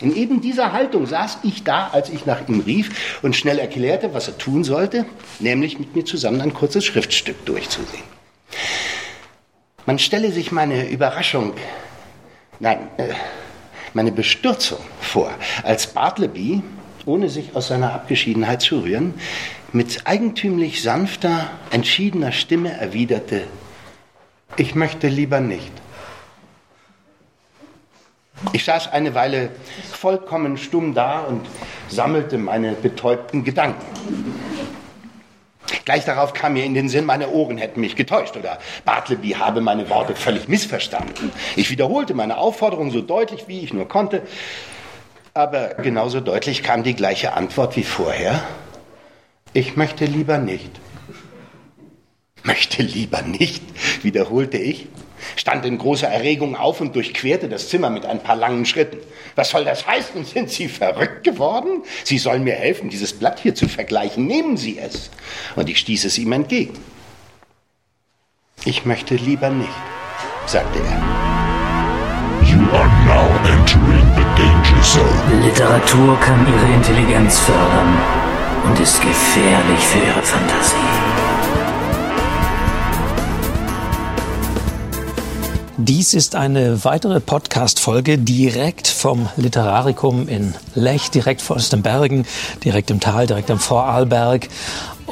In eben dieser Haltung saß ich da, als ich nach ihm rief und schnell erklärte, was er tun sollte, nämlich mit mir zusammen ein kurzes Schriftstück durchzusehen. Man stelle sich meine Überraschung, nein, äh, meine Bestürzung vor, als Bartleby, ohne sich aus seiner Abgeschiedenheit zu rühren, mit eigentümlich sanfter, entschiedener Stimme erwiderte, ich möchte lieber nicht. Ich saß eine Weile vollkommen stumm da und sammelte meine betäubten Gedanken. Gleich darauf kam mir in den Sinn, meine Ohren hätten mich getäuscht oder Bartleby habe meine Worte völlig missverstanden. Ich wiederholte meine Aufforderung so deutlich, wie ich nur konnte, aber genauso deutlich kam die gleiche Antwort wie vorher. Ich möchte lieber nicht. Möchte lieber nicht, wiederholte ich stand in großer Erregung auf und durchquerte das Zimmer mit ein paar langen Schritten. Was soll das heißen? Sind Sie verrückt geworden? Sie sollen mir helfen, dieses Blatt hier zu vergleichen. Nehmen Sie es. Und ich stieß es ihm entgegen. Ich möchte lieber nicht, sagte er. You are now entering the danger zone. Literatur kann Ihre Intelligenz fördern und ist gefährlich für Ihre Fantasie. Dies ist eine weitere Podcast-Folge direkt vom Literarikum in Lech, direkt vor den Bergen, direkt im Tal, direkt am Vorarlberg.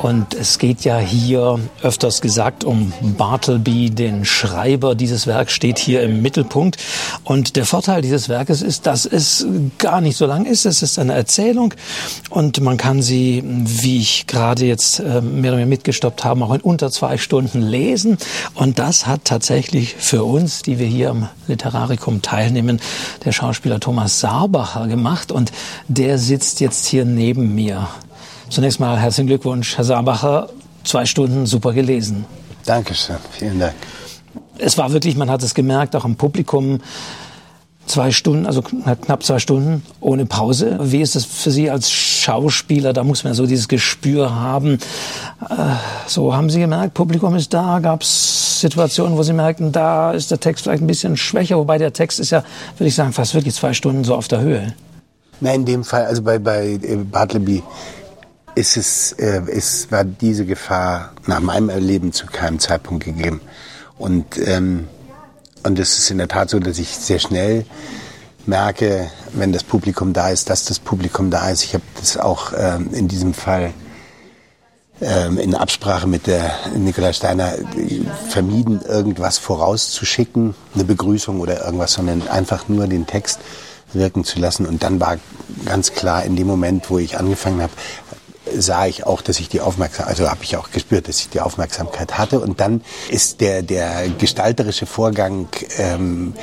Und es geht ja hier öfters gesagt um Bartleby, den Schreiber. Dieses Werk steht hier im Mittelpunkt. Und der Vorteil dieses Werkes ist, dass es gar nicht so lang ist. Es ist eine Erzählung und man kann sie, wie ich gerade jetzt äh, mehr oder weniger mitgestoppt habe, auch in unter zwei Stunden lesen. Und das hat tatsächlich für uns, die wir hier am Literarikum teilnehmen, der Schauspieler Thomas Saarbacher gemacht. Und der sitzt jetzt hier neben mir. Zunächst mal herzlichen Glückwunsch, Herr Saarbacher. Zwei Stunden super gelesen. Dankeschön, vielen Dank. Es war wirklich, man hat es gemerkt, auch im Publikum, zwei Stunden, also knapp zwei Stunden ohne Pause. Wie ist es für Sie als Schauspieler? Da muss man so dieses Gespür haben. Äh, so haben Sie gemerkt, Publikum ist da. Gab es Situationen, wo Sie merkten, da ist der Text vielleicht ein bisschen schwächer, wobei der Text ist ja, würde ich sagen, fast wirklich zwei Stunden so auf der Höhe. Nein, in dem Fall, also bei, bei äh, Bartleby ist es, äh, ist, war diese Gefahr nach meinem Erleben zu keinem Zeitpunkt gegeben. Und, ähm, und es ist in der Tat so, dass ich sehr schnell merke, wenn das Publikum da ist, dass das Publikum da ist. Ich habe das auch ähm, in diesem Fall ähm, in Absprache mit der Nicola Steiner vermieden, irgendwas vorauszuschicken, eine Begrüßung oder irgendwas, sondern einfach nur den Text wirken zu lassen. Und dann war ganz klar in dem Moment, wo ich angefangen habe, sah ich auch, dass ich die Aufmerksamkeit, also habe ich auch gespürt, dass ich die Aufmerksamkeit hatte. Und dann ist der, der gestalterische Vorgang ähm,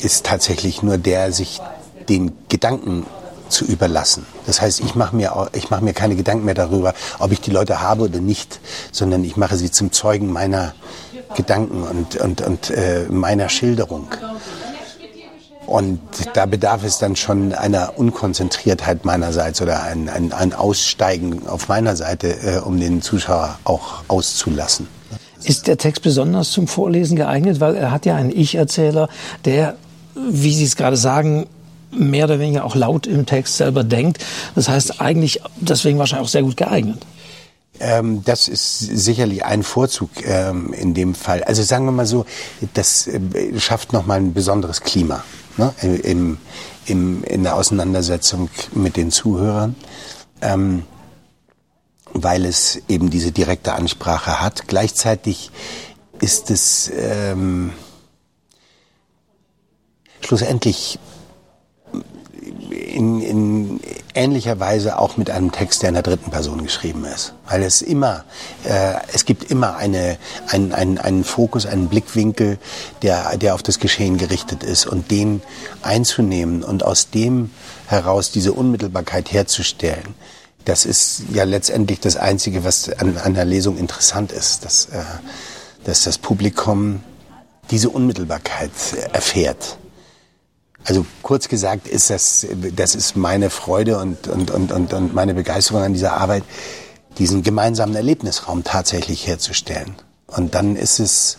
ist tatsächlich nur der, sich den Gedanken zu überlassen. Das heißt, ich mache mir, ich mache mir keine Gedanken mehr darüber, ob ich die Leute habe oder nicht, sondern ich mache sie zum Zeugen meiner Gedanken und, und, und äh, meiner Schilderung. Und da bedarf es dann schon einer Unkonzentriertheit meinerseits oder ein, ein, ein Aussteigen auf meiner Seite, äh, um den Zuschauer auch auszulassen. Ist der Text besonders zum Vorlesen geeignet? Weil er hat ja einen Ich-Erzähler, der, wie Sie es gerade sagen, mehr oder weniger auch laut im Text selber denkt. Das heißt eigentlich deswegen wahrscheinlich auch sehr gut geeignet. Ähm, das ist sicherlich ein Vorzug ähm, in dem Fall. Also sagen wir mal so, das äh, schafft nochmal ein besonderes Klima ne, im, im, in der Auseinandersetzung mit den Zuhörern, ähm, weil es eben diese direkte Ansprache hat. Gleichzeitig ist es ähm, schlussendlich in, in ähnlicher Weise auch mit einem Text, der in der dritten Person geschrieben ist. Weil es immer, äh, es gibt immer eine, ein, ein, einen Fokus, einen Blickwinkel, der, der auf das Geschehen gerichtet ist und den einzunehmen und aus dem heraus diese Unmittelbarkeit herzustellen. Das ist ja letztendlich das Einzige, was an, der Lesung interessant ist, dass, äh, dass das Publikum diese Unmittelbarkeit erfährt. Also kurz gesagt ist das, das ist meine Freude und, und, und, und, und meine Begeisterung an dieser Arbeit, diesen gemeinsamen Erlebnisraum tatsächlich herzustellen. Und dann ist es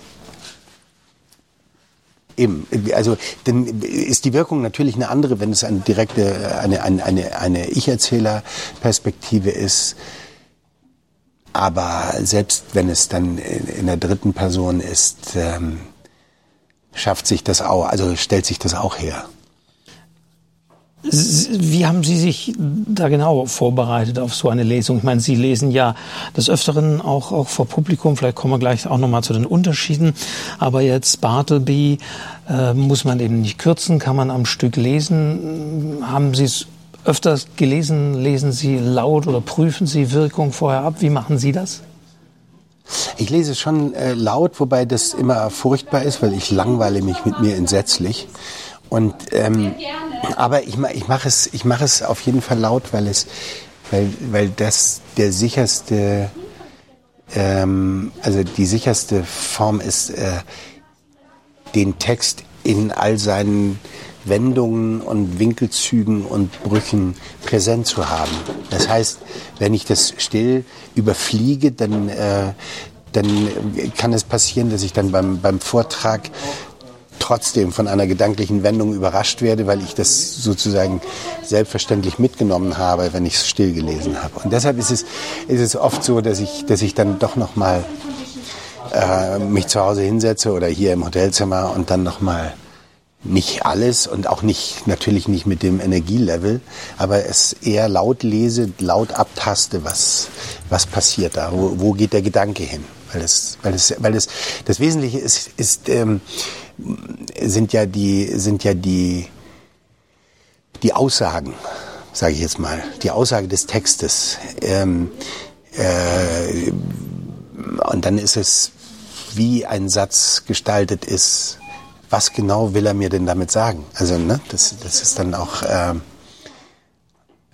eben. Also dann ist die Wirkung natürlich eine andere, wenn es eine direkte, eine, eine, eine, eine Ich-Erzähler-Perspektive ist. Aber selbst wenn es dann in, der dritten Person ist, ähm, schafft sich das auch, also stellt sich das auch her. Wie haben Sie sich da genau vorbereitet auf so eine Lesung? Ich meine, Sie lesen ja des Öfteren auch, auch vor Publikum. Vielleicht kommen wir gleich auch nochmal zu den Unterschieden. Aber jetzt Bartleby äh, muss man eben nicht kürzen, kann man am Stück lesen. Haben Sie es öfters gelesen? Lesen Sie laut oder prüfen Sie Wirkung vorher ab? Wie machen Sie das? Ich lese schon äh, laut, wobei das immer furchtbar ist, weil ich langweile mich mit mir entsetzlich. Und ähm, aber ich, ich mache es, ich mache es auf jeden Fall laut, weil es, weil, weil das der sicherste, ähm, also die sicherste Form ist, äh, den Text in all seinen Wendungen und Winkelzügen und Brüchen präsent zu haben. Das heißt, wenn ich das still überfliege, dann, äh, dann kann es passieren, dass ich dann beim, beim Vortrag trotzdem von einer gedanklichen Wendung überrascht werde, weil ich das sozusagen selbstverständlich mitgenommen habe, wenn ich es still gelesen habe. Und deshalb ist es, ist es oft so, dass ich, dass ich dann doch noch mal äh, mich zu Hause hinsetze oder hier im Hotelzimmer und dann noch mal nicht alles und auch nicht natürlich nicht mit dem Energielevel, aber es eher laut lese, laut abtaste, was was passiert da, wo, wo geht der Gedanke hin, weil das weil das weil das das Wesentliche ist ist ähm, sind ja die, sind ja die, die Aussagen, sage ich jetzt mal, die Aussage des Textes. Ähm, äh, und dann ist es, wie ein Satz gestaltet ist, was genau will er mir denn damit sagen? Also, ne, das, das ist dann auch, äh,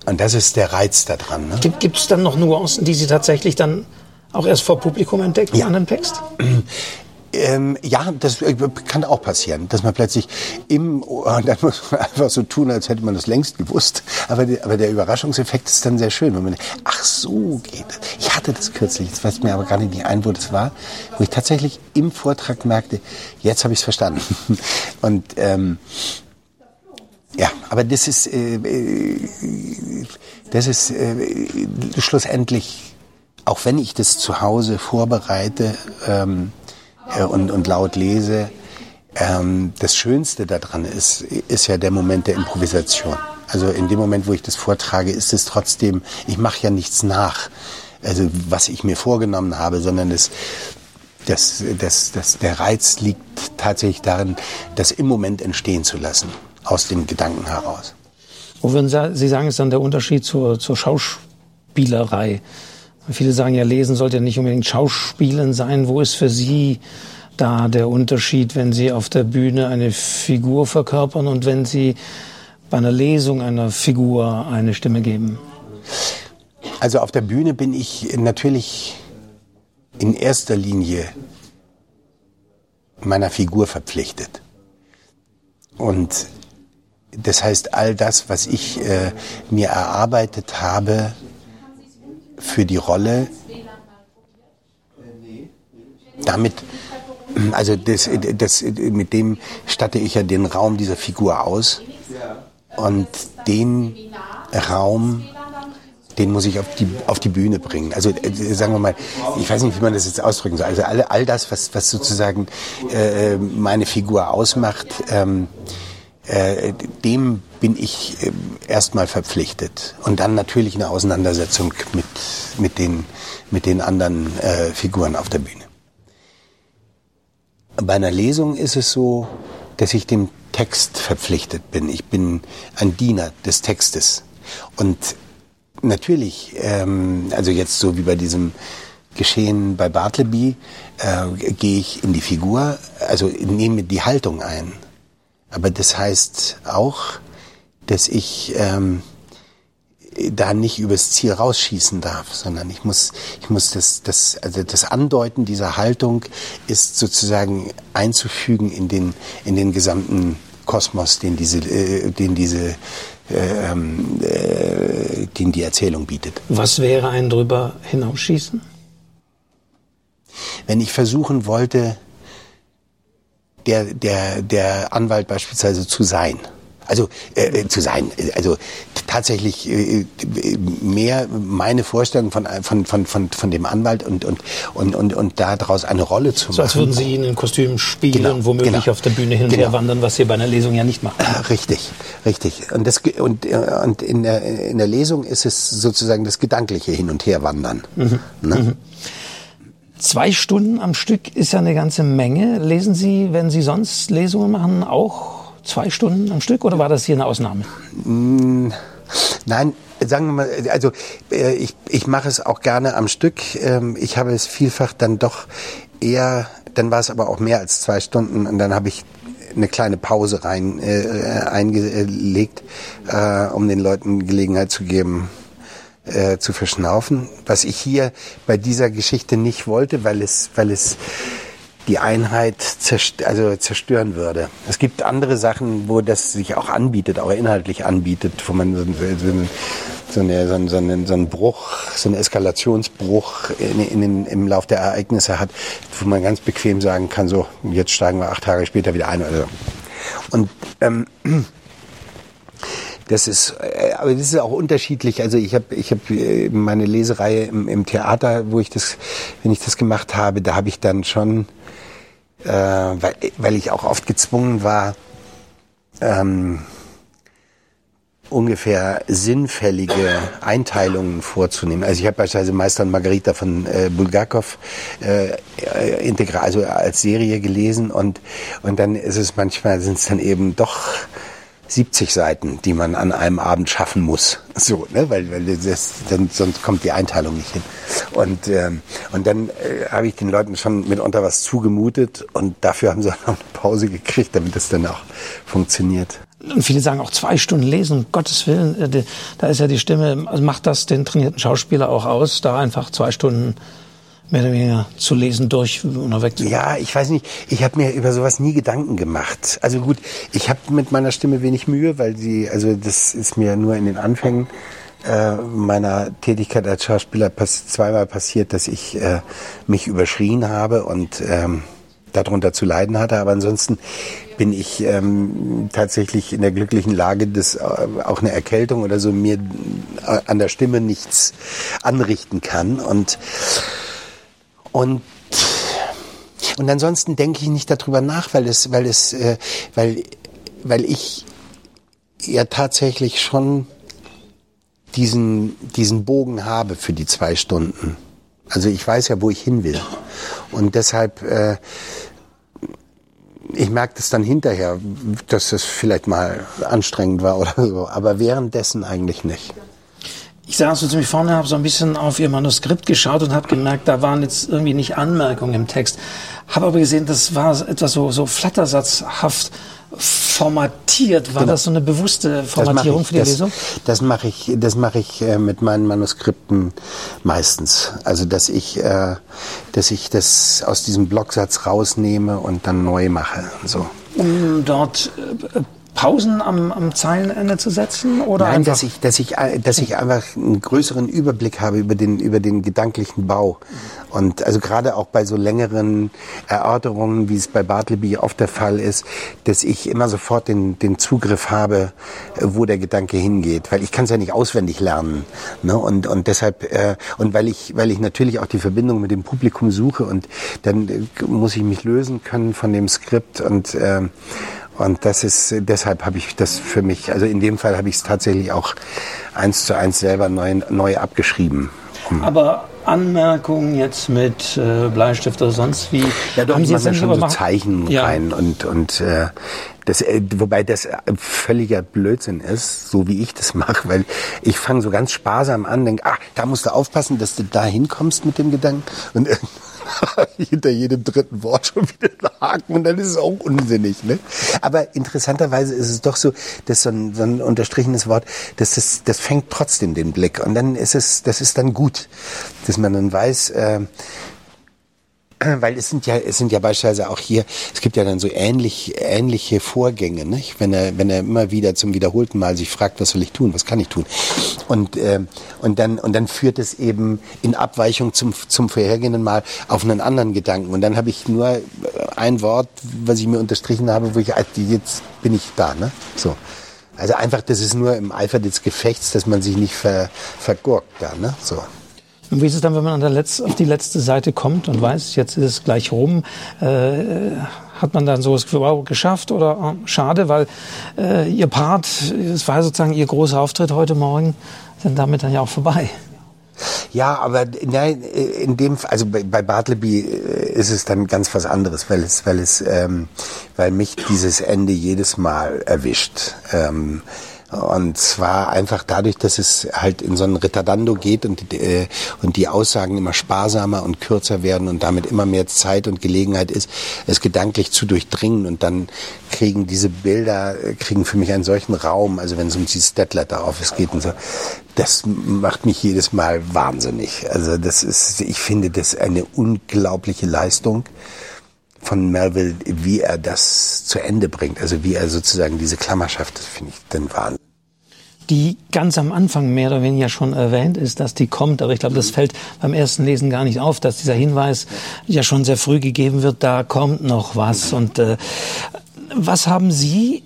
und das ist der Reiz daran. Ne? Gibt es dann noch Nuancen, die Sie tatsächlich dann auch erst vor Publikum entdecken ja. an dem Text? Ähm, ja, das äh, kann auch passieren, dass man plötzlich im, und dann muss man einfach so tun, als hätte man das längst gewusst. Aber, die, aber der Überraschungseffekt ist dann sehr schön, wenn man ach so geht das. Ich hatte das kürzlich, jetzt weiß mir aber gar nicht ein, wo das war, wo ich tatsächlich im Vortrag merkte, jetzt habe ich es verstanden. Und ähm, ja, aber das ist, äh, äh, das ist äh, schlussendlich, auch wenn ich das zu Hause vorbereite, ähm, äh, und, und laut lese, ähm, das Schönste daran ist, ist ja der Moment der Improvisation. Also in dem Moment, wo ich das vortrage, ist es trotzdem, ich mache ja nichts nach, also was ich mir vorgenommen habe, sondern es, das, das, das, der Reiz liegt tatsächlich darin, das im Moment entstehen zu lassen, aus dem Gedanken heraus. Wo würden Sie sagen, ist dann der Unterschied zur, zur Schauspielerei? Viele sagen ja, Lesen sollte nicht unbedingt Schauspielen sein. Wo ist für Sie da der Unterschied, wenn Sie auf der Bühne eine Figur verkörpern und wenn Sie bei einer Lesung einer Figur eine Stimme geben? Also auf der Bühne bin ich natürlich in erster Linie meiner Figur verpflichtet. Und das heißt, all das, was ich äh, mir erarbeitet habe, für die Rolle. Damit, also das, das, mit dem statte ich ja den Raum dieser Figur aus. Und den Raum, den muss ich auf die, auf die Bühne bringen. Also äh, sagen wir mal, ich weiß nicht, wie man das jetzt ausdrücken soll. Also all, all das, was, was sozusagen äh, meine Figur ausmacht, ähm, äh, dem bin ich äh, erstmal verpflichtet. Und dann natürlich eine Auseinandersetzung mit, mit, den, mit den anderen äh, Figuren auf der Bühne. Bei einer Lesung ist es so, dass ich dem Text verpflichtet bin. Ich bin ein Diener des Textes. Und natürlich, ähm, also jetzt so wie bei diesem Geschehen bei Bartleby, äh, gehe ich in die Figur, also nehme die Haltung ein. Aber das heißt auch, dass ich ähm, da nicht übers Ziel rausschießen darf, sondern ich muss, ich muss das, das, also das Andeuten dieser Haltung ist sozusagen einzufügen in den, in den gesamten Kosmos, den diese, äh, den diese, äh, ähm, äh, den die Erzählung bietet. Was wäre ein drüber hinausschießen? Wenn ich versuchen wollte, der, der, der Anwalt beispielsweise zu sein. Also äh, äh, zu sein, also tatsächlich äh, mehr meine Vorstellung von, von, von, von, von dem Anwalt und, und, und, und, und daraus eine Rolle zu machen. So als würden Sie in ein Kostüm spielen, Genau, womöglich genau. auf der Bühne hin und Genau. her wandern, was Sie bei einer Lesung ja nicht machen. Richtig, richtig. Und, das, und, äh, und in, der, in der Lesung ist es sozusagen das gedankliche Hin- und Herwandern. Ne? Zwei Stunden am Stück ist ja eine ganze Menge. Lesen Sie, wenn Sie sonst Lesungen machen, auch zwei Stunden am Stück oder war das hier eine Ausnahme? Nein, sagen wir mal, also äh, ich, ich mache es auch gerne am Stück. Ähm, Ich habe es vielfach dann doch eher, dann war es aber auch mehr als zwei Stunden und dann habe ich eine kleine Pause rein äh, eingelegt, äh, um den Leuten Gelegenheit zu geben, äh, zu verschnaufen. Was ich hier bei dieser Geschichte nicht wollte, weil es, weil es die Einheit zerst also zerstören würde. Es gibt andere Sachen, wo das sich auch anbietet, auch inhaltlich anbietet, wo man so, so, eine, so, einen- so, einen, so einen Bruch, so einen Eskalationsbruch in, in den, im Lauf der Ereignisse hat, wo man ganz bequem sagen kann, so, jetzt steigen wir acht Tage später wieder ein. Oder. Und ähm, das ist, äh, aber das ist auch unterschiedlich. Also ich habe, ich habe äh, meine Lesereihe im, im Theater, wo ich das, wenn ich das gemacht habe, da habe ich dann schon, äh, weil, weil ich auch oft gezwungen war, ähm, ungefähr sinnfällige Einteilungen vorzunehmen. Also ich habe beispielsweise Meister und Margarita von äh, Bulgakov äh, integral, also als Serie gelesen und und dann ist es manchmal sind es dann eben doch 70 Seiten, die man an einem Abend schaffen muss, so, ne, weil, weil das, dann, sonst kommt die Einteilung nicht hin. Und ähm, und dann äh, habe ich den Leuten schon mitunter was zugemutet und dafür haben sie auch noch eine Pause gekriegt, damit das dann auch funktioniert. Und viele sagen auch zwei Stunden lesen, um Gottes Willen, äh, da ist ja die Stimme, also macht das den trainierten Schauspieler auch aus, da einfach zwei Stunden mehr oder weniger zu lesen durch und weg Ja, ich weiß nicht. Ich habe mir über sowas nie Gedanken gemacht. Also gut, ich habe mit meiner Stimme wenig Mühe, weil sie, also das ist mir nur in den Anfängen äh, meiner Tätigkeit als Schauspieler zweimal passiert, dass ich äh, mich überschrien habe und ähm, darunter zu leiden hatte. Aber ansonsten bin ich ähm, tatsächlich in der glücklichen Lage, dass äh, auch eine Erkältung oder so mir äh, an der Stimme nichts anrichten kann und und und ansonsten denke ich nicht darüber nach, weil es, weil es, äh, weil, weil ich ja tatsächlich schon diesen, diesen Bogen habe für die zwei Stunden. Also ich weiß ja, wo ich hin will. Und deshalb, äh, ich merke das dann hinterher, dass das vielleicht mal anstrengend war oder so, aber währenddessen eigentlich nicht. Ich saß so ziemlich vorne, habe so ein bisschen auf ihr Manuskript geschaut und habe gemerkt, da waren jetzt irgendwie nicht Anmerkungen im Text. Habe aber gesehen, das war etwas so, so flattersatzhaft formatiert. War Genau. das so eine bewusste Formatierung ich, für die das, Lesung? Das mache ich, das mache ich äh, mit meinen Manuskripten meistens. Also dass ich, äh, dass ich das aus diesem Blocksatz rausnehme und dann neu mache. So. Um dort äh, Pausen am, am Zeilenende zu setzen? Oder Nein, dass ich, dass ich, äh, dass ich einfach einen größeren Überblick habe über den, über den gedanklichen Bau. Und also gerade auch bei so längeren Erörterungen, wie es bei Bartleby oft der Fall ist, dass ich immer sofort den, den Zugriff habe, äh, wo der Gedanke hingeht. Weil ich kann es ja nicht auswendig lernen. Ne? Und, und deshalb, äh, und weil ich, weil ich natürlich auch die Verbindung mit dem Publikum suche und dann äh, muss ich mich lösen können von dem Skript und, ähm, und das ist, deshalb habe ich das für mich, also in dem Fall habe ich es tatsächlich auch eins zu eins selber neu, neu abgeschrieben. Aber Anmerkungen jetzt mit äh, Bleistift oder sonst wie? Ja, doch, haben Sie mache jetzt da dann schon so Zeichen Ja. rein und, und äh, das, äh, wobei das äh, völliger Blödsinn ist, so wie ich das mache, weil ich fange so ganz sparsam an, denke, ah, da musst du aufpassen, dass du da hinkommst mit dem Gedanken und irgendwann hinter jedem dritten Wort schon wieder einen Haken und dann ist es auch unsinnig. Ne? Aber interessanterweise ist es doch so, dass so ein, so ein unterstrichenes Wort, dass das, das fängt trotzdem den Blick und dann ist es, das ist dann gut, dass man dann weiß, äh, weil es sind ja, es sind ja beispielsweise auch hier, es gibt ja dann so ähnlich, ähnliche Vorgänge, nicht? Wenn er, wenn er immer wieder zum wiederholten Mal sich fragt, was soll ich tun, was kann ich tun? Und, äh, und dann, und dann führt es eben in Abweichung zum, zum vorhergehenden Mal auf einen anderen Gedanken. Und dann habe ich nur ein Wort, was ich mir unterstrichen habe, wo ich, also jetzt bin ich da, ne? So. Also einfach, das ist nur im Eifer des Gefechts, dass man sich nicht ver, vergurkt da, ne? So. Und wie ist es dann, wenn man an der Letz-, auf die letzte Seite kommt und weiß, jetzt ist es gleich rum? Äh, hat man dann so das Gefühl, wow, geschafft oder oh, schade, weil äh, Ihr Part, es war sozusagen Ihr großer Auftritt heute Morgen, sind damit dann ja auch vorbei. Ja, aber nein, in dem, also bei, Bartleby ist es dann ganz was anderes, weil es, weil es, ähm, weil mich dieses Ende jedes Mal erwischt. Ähm, und zwar einfach dadurch, dass es halt in so ein Retardando geht und, äh, und die Aussagen immer sparsamer und kürzer werden und damit immer mehr Zeit und Gelegenheit ist, es gedanklich zu durchdringen. Und dann kriegen diese Bilder, äh, kriegen für mich einen solchen Raum, also wenn es um dieses Deadletter Office geht und so, das macht mich jedes Mal wahnsinnig. Also das ist, ich finde das eine unglaubliche Leistung von Melville, wie er das zu Ende bringt. Also wie er sozusagen diese Klammerschaft, das finde ich den Wahnsinn die ganz am Anfang mehr oder weniger schon erwähnt ist, dass die kommt. Aber ich glaube, das fällt beim ersten Lesen gar nicht auf, dass dieser Hinweis ja schon sehr früh gegeben wird, da kommt noch was. Und äh, was haben Sie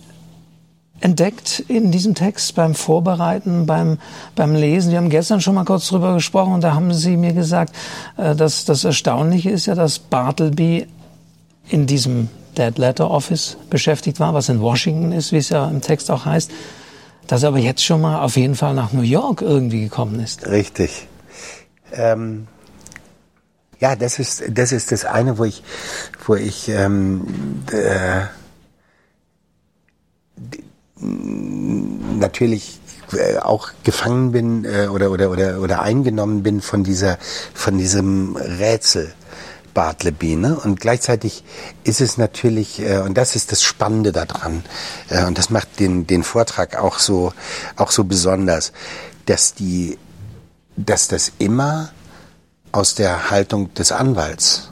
entdeckt in diesem Text beim Vorbereiten, beim, beim Lesen? Wir haben gestern schon mal kurz drüber gesprochen und da haben Sie mir gesagt, äh, dass das Erstaunliche ist ja, dass Bartleby in diesem Dead Letter Office beschäftigt war, was in Washington ist, wie es ja im Text auch heißt, dass er aber jetzt schon mal auf jeden Fall nach New York irgendwie gekommen ist. Richtig. Ähm, ja, das ist das ist das eine, wo ich wo ich ähm, äh, natürlich äh, auch gefangen bin äh, oder oder oder oder eingenommen bin von dieser von diesem Rätsel Bartleby. Ne? Und gleichzeitig ist es natürlich, äh, und das ist das Spannende daran, äh, und das macht den, den Vortrag auch so, auch so besonders, dass die, dass das immer aus der Haltung des Anwalts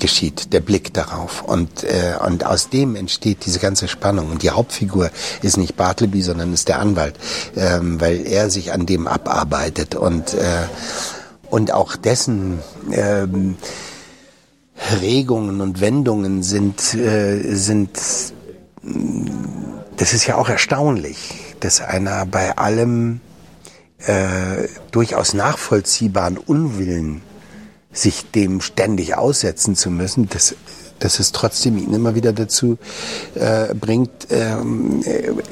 geschieht, der Blick darauf. Und, äh, und aus dem entsteht diese ganze Spannung. Und die Hauptfigur ist nicht Bartleby, sondern ist der Anwalt, ähm, weil er sich an dem abarbeitet und, äh, und auch dessen ähm, Regungen und Wendungen sind, äh, sind, das ist ja auch erstaunlich, dass einer bei allem äh, durchaus nachvollziehbaren Unwillen, sich dem ständig aussetzen zu müssen, das dass es trotzdem ihn immer wieder dazu äh, bringt, ähm,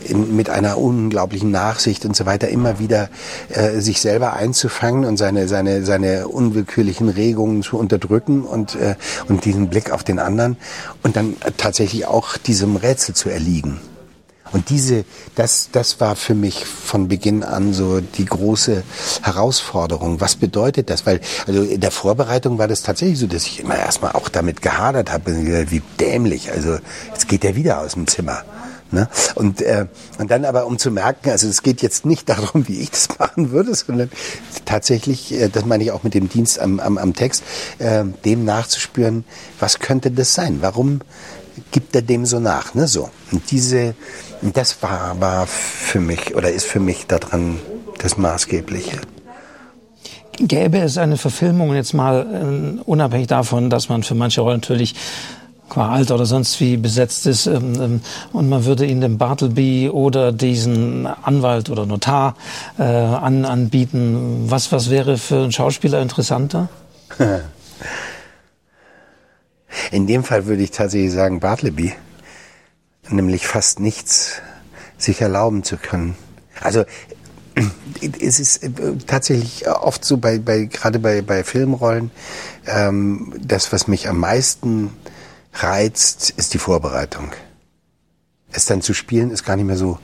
in, mit einer unglaublichen Nachsicht und so weiter immer wieder äh, sich selber einzufangen und seine, seine, seine unwillkürlichen Regungen zu unterdrücken und, äh, und diesen Blick auf den anderen und dann tatsächlich auch diesem Rätsel zu erliegen. Und diese, das, das war für mich von Beginn an so die große Herausforderung. Was bedeutet das? Weil, also in der Vorbereitung war das tatsächlich so, dass ich immer erstmal auch damit gehadert habe, wie dämlich. Also, jetzt geht er wieder aus dem Zimmer. Ne? Und, äh, und dann aber, um zu merken, also es geht jetzt nicht darum, wie ich das machen würde, sondern tatsächlich, äh, das meine ich auch mit dem Dienst am, am, am Text, äh, dem nachzuspüren, was könnte das sein? Warum gibt er dem so nach? Ne? So. Und diese, das war, war für mich oder ist für mich daran das Maßgebliche. Gäbe es eine Verfilmung jetzt mal äh, unabhängig davon, dass man für manche Rollen natürlich qua Alter oder sonst wie besetzt ist ähm, ähm, und man würde ihn dem Bartleby oder diesen Anwalt oder Notar äh, an, anbieten, was, was wäre für einen Schauspieler interessanter? In dem Fall würde ich tatsächlich sagen Bartleby nämlich fast nichts sich erlauben zu können. Also es ist äh, tatsächlich oft so bei, bei gerade bei, bei Filmrollen, ähm, das, was mich am meisten reizt, ist die Vorbereitung. Es dann zu spielen, ist gar nicht mehr so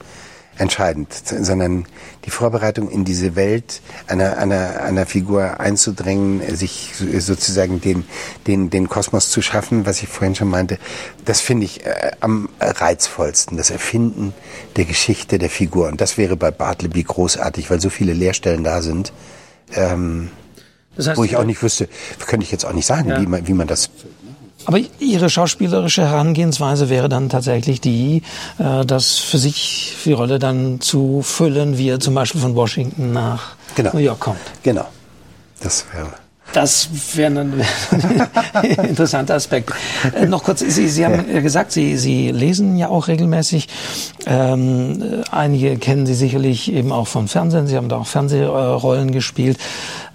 entscheidend, sondern die Vorbereitung in diese Welt einer, einer, einer Figur einzudrängen, sich sozusagen den, den, den Kosmos zu schaffen, was ich vorhin schon meinte, das finde ich äh, am reizvollsten, das Erfinden der Geschichte der Figur. Und das wäre bei Bartleby großartig, weil so viele Leerstellen da sind. Ähm, Das heißt, wo ich auch nicht wüsste, könnte ich jetzt auch nicht sagen, Ja. wie, man, wie man das. Aber Ihre schauspielerische Herangehensweise wäre dann tatsächlich die, äh, das für sich, die Rolle dann zu füllen, wie er zum Beispiel von Washington nach Genau. New York kommt. Genau. Das wäre. Das wäre ein interessanter Aspekt. Äh, noch kurz, Sie, Sie haben ja gesagt, Sie, Sie lesen ja auch regelmäßig. Ähm, äh, einige kennen Sie sicherlich eben auch vom Fernsehen. Sie haben da auch Fernsehrollen gespielt.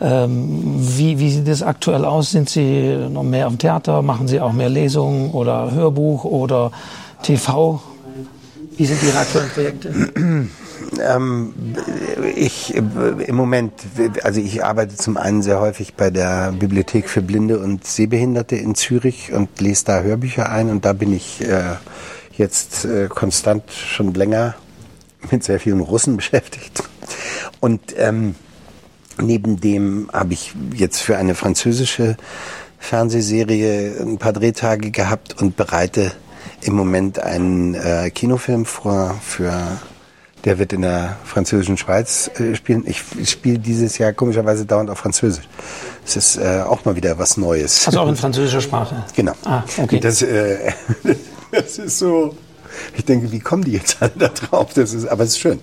Ähm, wie, wie sieht es aktuell aus? Sind Sie noch mehr am Theater? Machen Sie auch mehr Lesungen oder Hörbuch oder TV? Wie sind Ihre aktuellen Projekte? Ähm, ich äh, im Moment, also ich arbeite zum einen sehr häufig bei der Bibliothek für Blinde und Sehbehinderte in Zürich und lese da Hörbücher ein und da bin ich äh, jetzt äh, konstant schon länger mit sehr vielen Russen beschäftigt. Und ähm, neben dem habe ich jetzt für eine französische Fernsehserie ein paar Drehtage gehabt und bereite im Moment einen äh, Kinofilm vor für der wird in der französischen Schweiz äh, spielen. Ich spiele dieses Jahr komischerweise dauernd auf Französisch. Es ist äh, auch mal wieder was Neues. Also auch in französischer Sprache? Genau. Ah, okay. Das, äh, das ist so. Ich denke, wie kommen die jetzt alle da drauf? Das ist, aber es ist schön.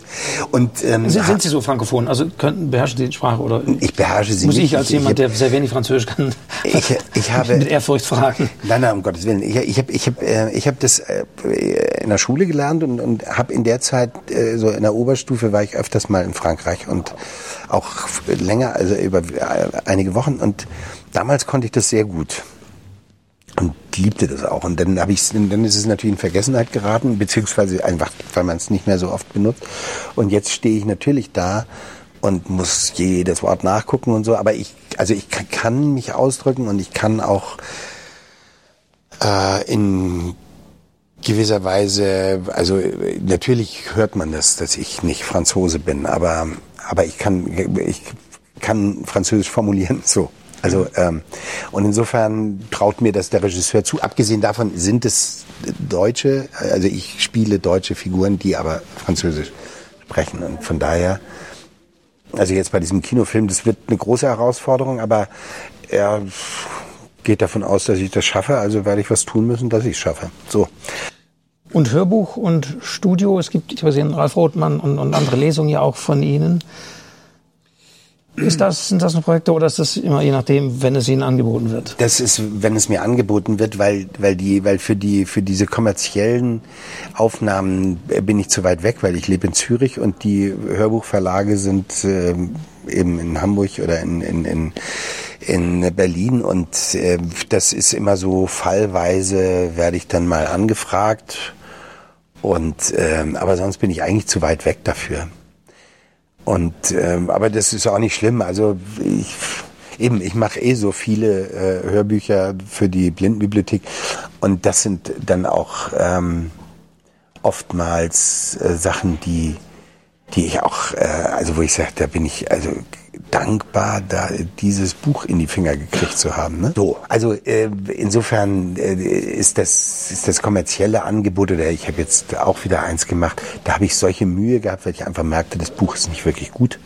Und ähm, Sind, sind Sie so frankophon? Also könnten, beherrschen Sie die Sprache oder? ich beherrsche sie Muss nicht. ich als jemand, der sehr wenig Französisch kann, Ich- ich habe- mit Ehrfurcht fragen? Nein, nein, um Gottes Willen. Ich, ich habe ich hab, äh, ich hab das äh, in der Schule gelernt und, und habe in der Zeit, äh, so in der Oberstufe, war ich öfters mal in Frankreich und auch länger, also über äh, einige Wochen. Und damals konnte ich das sehr gut und liebte das auch. Und dann habe ich dann ist es natürlich in Vergessenheit geraten, beziehungsweise einfach, weil man es nicht mehr so oft benutzt. Und jetzt stehe ich natürlich da und muss jedes Wort nachgucken und so. Aber ich, also ich kann- mich ausdrücken und ich kann auch äh, in gewisser Weise, also natürlich hört man das, dass ich nicht Franzose bin, aber aber ich kann ich kann Französisch formulieren so. Also ähm, und insofern traut mir das der Regisseur zu. Abgesehen davon sind es Deutsche, also ich spiele deutsche Figuren, die aber Französisch sprechen und von daher also jetzt bei diesem Kinofilm, das wird eine große Herausforderung, aber er geht davon aus, dass ich das schaffe, also werde ich was tun müssen, dass ich es schaffe. So. Und Hörbuch und Studio, es gibt, ich habe gesehen, Ralf Rothmann und, und andere Lesungen ja auch von Ihnen. Ist das, sind das Projekte oder ist das immer je nachdem, wenn es Ihnen angeboten wird? Das ist, wenn es mir angeboten wird, weil, weil die, weil für die, für diese kommerziellen Aufnahmen äh, bin ich zu weit weg, weil ich lebe in Zürich und die Hörbuchverlage sind ähm, eben in Hamburg oder in, in, in, in Berlin und äh, das ist immer so fallweise werde ich dann mal angefragt und ähm, aber sonst bin ich eigentlich zu weit weg dafür. Und ähm, aber das ist auch nicht schlimm. Also ich eben, ich mache eh so viele äh, Hörbücher für die Blindenbibliothek und das sind dann auch ähm, oftmals äh, Sachen, die die ich auch, äh, also wo ich sage, da bin ich also dankbar, da dieses Buch in die Finger gekriegt zu haben. Ne? So, also äh, insofern äh, ist das ist das kommerzielle Angebot oder ich habe jetzt auch wieder eins gemacht. Da habe ich solche Mühe gehabt, weil ich einfach merkte, das Buch ist nicht wirklich gut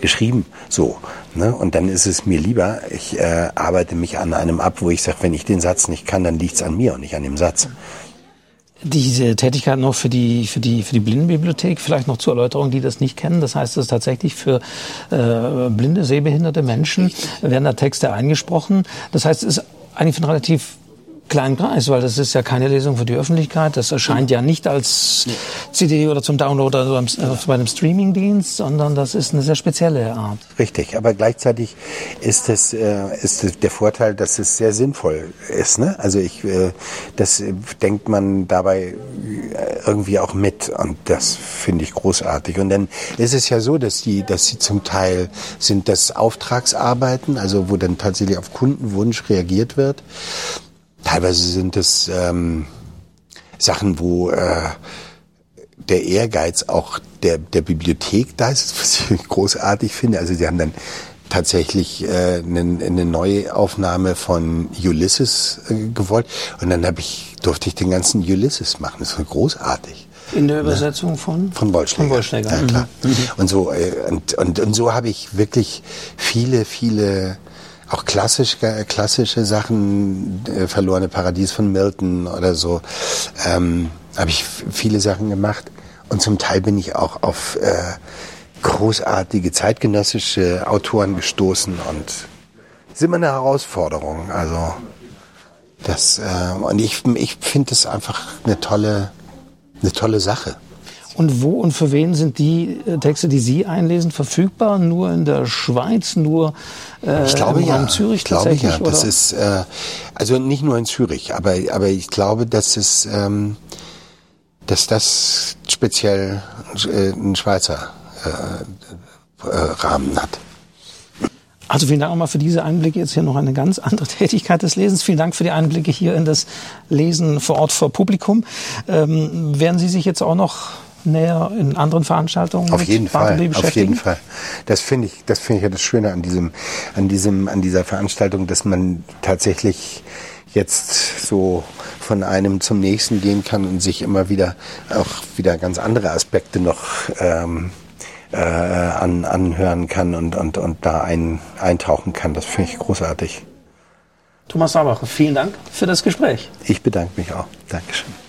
geschrieben. So, ne? Und dann ist es mir lieber, ich äh, arbeite mich an einem ab, wo ich sage, wenn ich den Satz nicht kann, dann liegt's an mir und nicht an dem Satz. Diese Tätigkeit noch für die, für die, für die Blindenbibliothek, vielleicht noch zur Erläuterung, die das nicht kennen. Das heißt, es ist tatsächlich für äh, blinde, sehbehinderte Menschen werden da Texte eingesprochen. Das heißt, es ist eigentlich ein relativ kleinen Preis, weil das ist ja keine Lesung für die Öffentlichkeit. Das erscheint ja nicht als CD oder zum Download oder so am- äh, bei einem Streamingdienst, sondern das ist eine sehr spezielle Art. Richtig, aber gleichzeitig ist es äh, ist der Vorteil, dass es sehr sinnvoll ist. Ne? Also ich, äh, das äh, denkt man dabei äh, irgendwie auch mit und das finde ich großartig. Und dann ist es ja so, dass die, dass sie zum Teil sind das Auftragsarbeiten, also wo dann tatsächlich auf Kundenwunsch reagiert wird. Teilweise sind es ähm, Sachen, wo äh, der Ehrgeiz auch der, der Bibliothek da ist, was ich großartig finde. Also sie haben dann tatsächlich äh, eine, eine Neuaufnahme von Ulysses äh, gewollt und dann habe ich durfte ich den ganzen Ulysses machen. Das war großartig. In der Übersetzung von? Von Wollschläger. Von Wollschläger. Ja, Mhm. klar. Und so, äh, und, und, und so habe ich wirklich viele, viele auch klassisch, klassische Sachen, äh, Verlorene Paradies von Milton oder so, ähm, habe ich viele Sachen gemacht. Und zum Teil bin ich auch auf äh, großartige zeitgenössische Autoren gestoßen und ist immer eine Herausforderung. Also das äh, und ich, ich finde es einfach eine tolle, eine tolle Sache. Und wo und für wen sind die äh, Texte, die Sie einlesen, verfügbar? Nur in der Schweiz, nur äh, ich glaube, im Raum ja. Zürich ich glaube tatsächlich? ja. Das oder? ist äh, also nicht nur in Zürich, aber aber ich glaube, dass es ähm, dass das speziell äh, einen Schweizer äh, äh, Rahmen hat. Also vielen Dank nochmal für diese Einblicke. Jetzt hier noch eine ganz andere Tätigkeit des Lesens. Vielen Dank für die Einblicke hier in das Lesen vor Ort vor Publikum. Ähm, werden Sie sich jetzt auch noch näher in anderen Veranstaltungen Auf jeden Fall, auf jeden Fall. Das finde ich, das finde ich ja das Schöne an diesem, an diesem, an dieser Veranstaltung, dass man tatsächlich jetzt so von einem zum nächsten gehen kann und sich immer wieder auch wieder ganz andere Aspekte noch ähm, äh, an, anhören kann und, und, und da ein, eintauchen kann. Das finde ich großartig. Thomas Sabacher, vielen Dank für das Gespräch. Ich bedanke mich auch. Dankeschön.